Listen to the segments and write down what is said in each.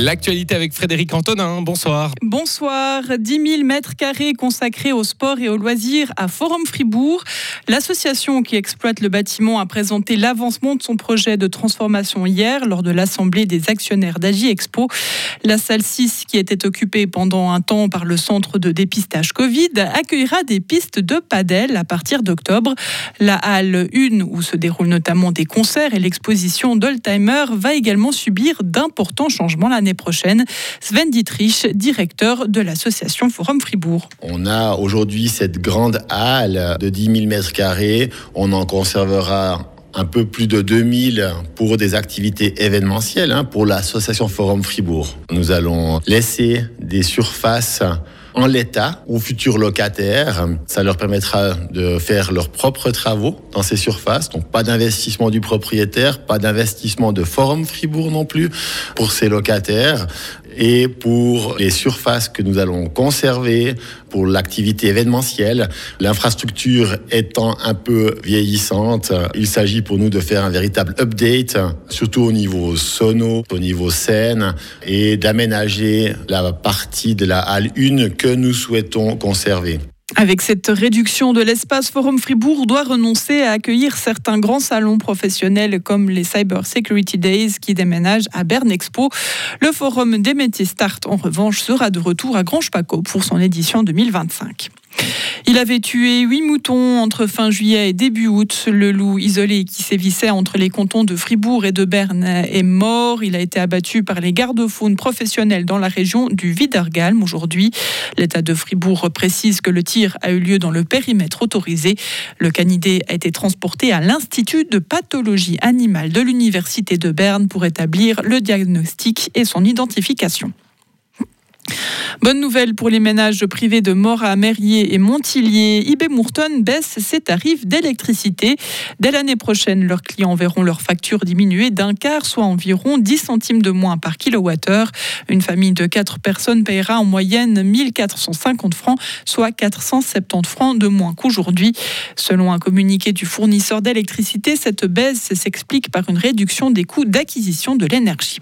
L'actualité avec Frédéric Antonin, bonsoir. Bonsoir. 10 000 mètres carrés consacrés au sport et aux loisirs à Forum Fribourg. L'association qui exploite le bâtiment a présenté l'avancement de son projet de transformation hier lors de l'Assemblée des actionnaires d'Agi Expo. La salle 6, qui était occupée pendant un temps par le centre de dépistage Covid, accueillera des pistes de padel à partir d'octobre. La halle 1, où se déroulent notamment des concerts et l'exposition d'Oldtimer, va également subir d'importants changements l'année prochaine. Sven Dietrich, directeur de l'association Forum Fribourg. On a aujourd'hui cette grande halle de 10 000 mètres carrés. On en conservera un peu plus de 2000 pour des activités événementielles hein, pour l'association Forum Fribourg. Nous allons laisser des surfaces en l'état aux futurs locataires. Ça leur permettra de faire leurs propres travaux dans ces surfaces. Donc pas d'investissement du propriétaire, pas d'investissement de Forum Fribourg non plus pour ces locataires. Et pour les surfaces que nous allons conserver, pour l'activité événementielle, l'infrastructure étant un peu vieillissante, il s'agit pour nous de faire un véritable update, surtout au niveau sono, au niveau scène, et d'aménager la partie de la halle 1 que nous souhaitons conserver. Avec cette réduction de l'espace, Forum Fribourg doit renoncer à accueillir certains grands salons professionnels comme les Cyber Security Days qui déménagent à Berne Expo. Le Forum des métiers Start, en revanche, sera de retour à Grange-Paco pour son édition 2025. Il avait tué huit moutons entre fin juillet et début août. Le loup isolé qui sévissait entre les cantons de Fribourg et de Berne est mort. Il a été abattu par les gardes-faunes professionnels dans la région du Widergalm aujourd'hui. L'État de Fribourg précise que le tir a eu lieu dans le périmètre autorisé. Le canidé a été transporté à l'Institut de pathologie animale de l'Université de Berne pour établir le diagnostic et son identification. Bonne nouvelle pour les ménages privés de Morat, Merrier et Montillier. IB Mourton baisse ses tarifs d'électricité. Dès l'année prochaine, leurs clients verront leur facture diminuer d'un quart, soit environ 10 centimes de moins par kilowattheure. Une famille de 4 personnes paiera en moyenne 1450 francs, soit 470 francs de moins qu'aujourd'hui. Selon un communiqué du fournisseur d'électricité, cette baisse s'explique par une réduction des coûts d'acquisition de l'énergie.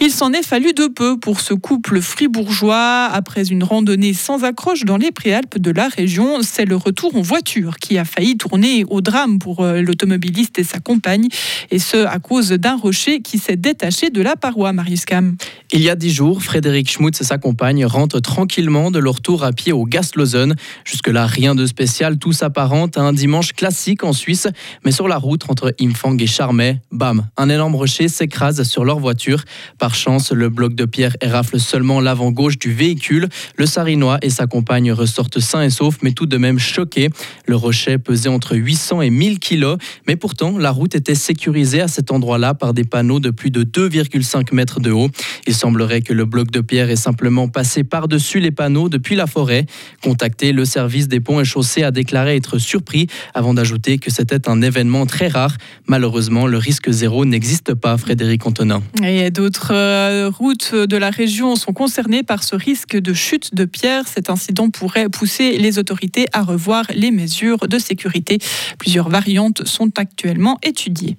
Il s'en est fallu de peu pour ce couple fribourgeois. Après une randonnée sans accroche dans les préalpes de la région, c'est le retour en voiture qui a failli tourner au drame pour euh, l'automobiliste et sa compagne, et ce à cause d'un rocher qui s'est détaché de la paroi, Marius Cam. Il y a dix jours, Frédéric Schmutz et sa compagne rentrent tranquillement de leur tour à pied au Gastlausen. Jusque-là, rien de spécial, tout s'apparente à un dimanche classique en Suisse, mais sur la route entre Imfang et Charmey, bam, un énorme rocher s'écrase sur leur voiture. Par chance, le bloc de pierre érafle seulement l'avant gauche du véhicule. Le Sarinois et sa compagne ressortent sains et saufs, mais tout de même choqués. Le rocher pesait entre 800 et 1000 kilos, mais pourtant, la route était sécurisée à cet endroit-là par des panneaux de plus de 2,5 mètres de haut. Il semblerait que le bloc de pierre est simplement passé par-dessus les panneaux depuis la forêt. Contacté, le service des ponts et chaussées a déclaré être surpris avant d'ajouter que c'était un événement très rare. Malheureusement, le risque zéro n'existe pas, Frédéric Antonin. D'autres euh, routes de la région sont concernées par ce risque de chute de pierre. Cet incident pourrait pousser les autorités à revoir les mesures de sécurité. Plusieurs variantes sont actuellement étudiées.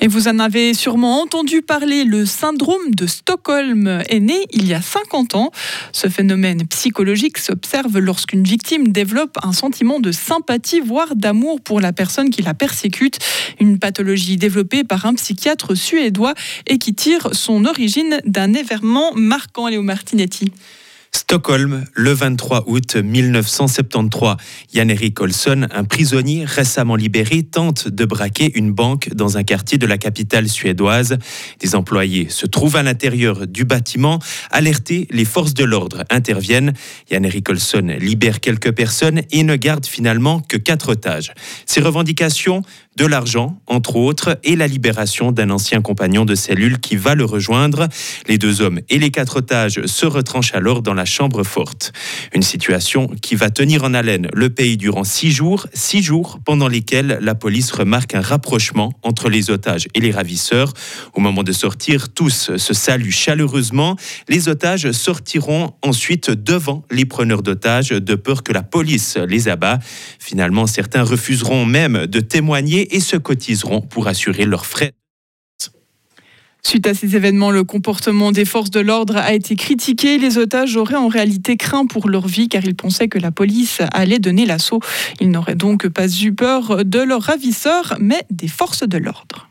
Et vous en avez sûrement entendu parler, le syndrome de Stockholm est né il y a 50 ans. Ce phénomène psychologique s'observe lorsqu'une victime développe un sentiment de sympathie, voire d'amour pour la personne qui la persécute. Une pathologie développée par un psychiatre suédois et qui tire son origine d'un événement marquant, Léo Martinetti. Stockholm, le 23 août 1973. Jan-Erik Olsson, un prisonnier récemment libéré, tente de braquer une banque dans un quartier de la capitale suédoise. Des employés se trouvent à l'intérieur du bâtiment. Alertés, les forces de l'ordre interviennent. Jan-Erik Olsson libère quelques personnes et ne garde finalement que quatre otages. Ses revendications de l'argent, entre autres, et la libération d'un ancien compagnon de cellule qui va le rejoindre. Les deux hommes et les quatre otages se retranchent alors dans la chambre forte. Une situation qui va tenir en haleine le pays durant six jours, six jours pendant lesquels la police remarque un rapprochement entre les otages et les ravisseurs. Au moment de sortir, tous se saluent chaleureusement. Les otages sortiront ensuite devant les preneurs d'otages de peur que la police les abat. Finalement, certains refuseront même de témoigner et se cotiseront pour assurer leurs frais. Suite à ces événements, le comportement des forces de l'ordre a été critiqué. Les otages auraient en réalité craint pour leur vie car ils pensaient que la police allait donner l'assaut. Ils n'auraient donc pas eu peur de leurs ravisseurs, mais des forces de l'ordre.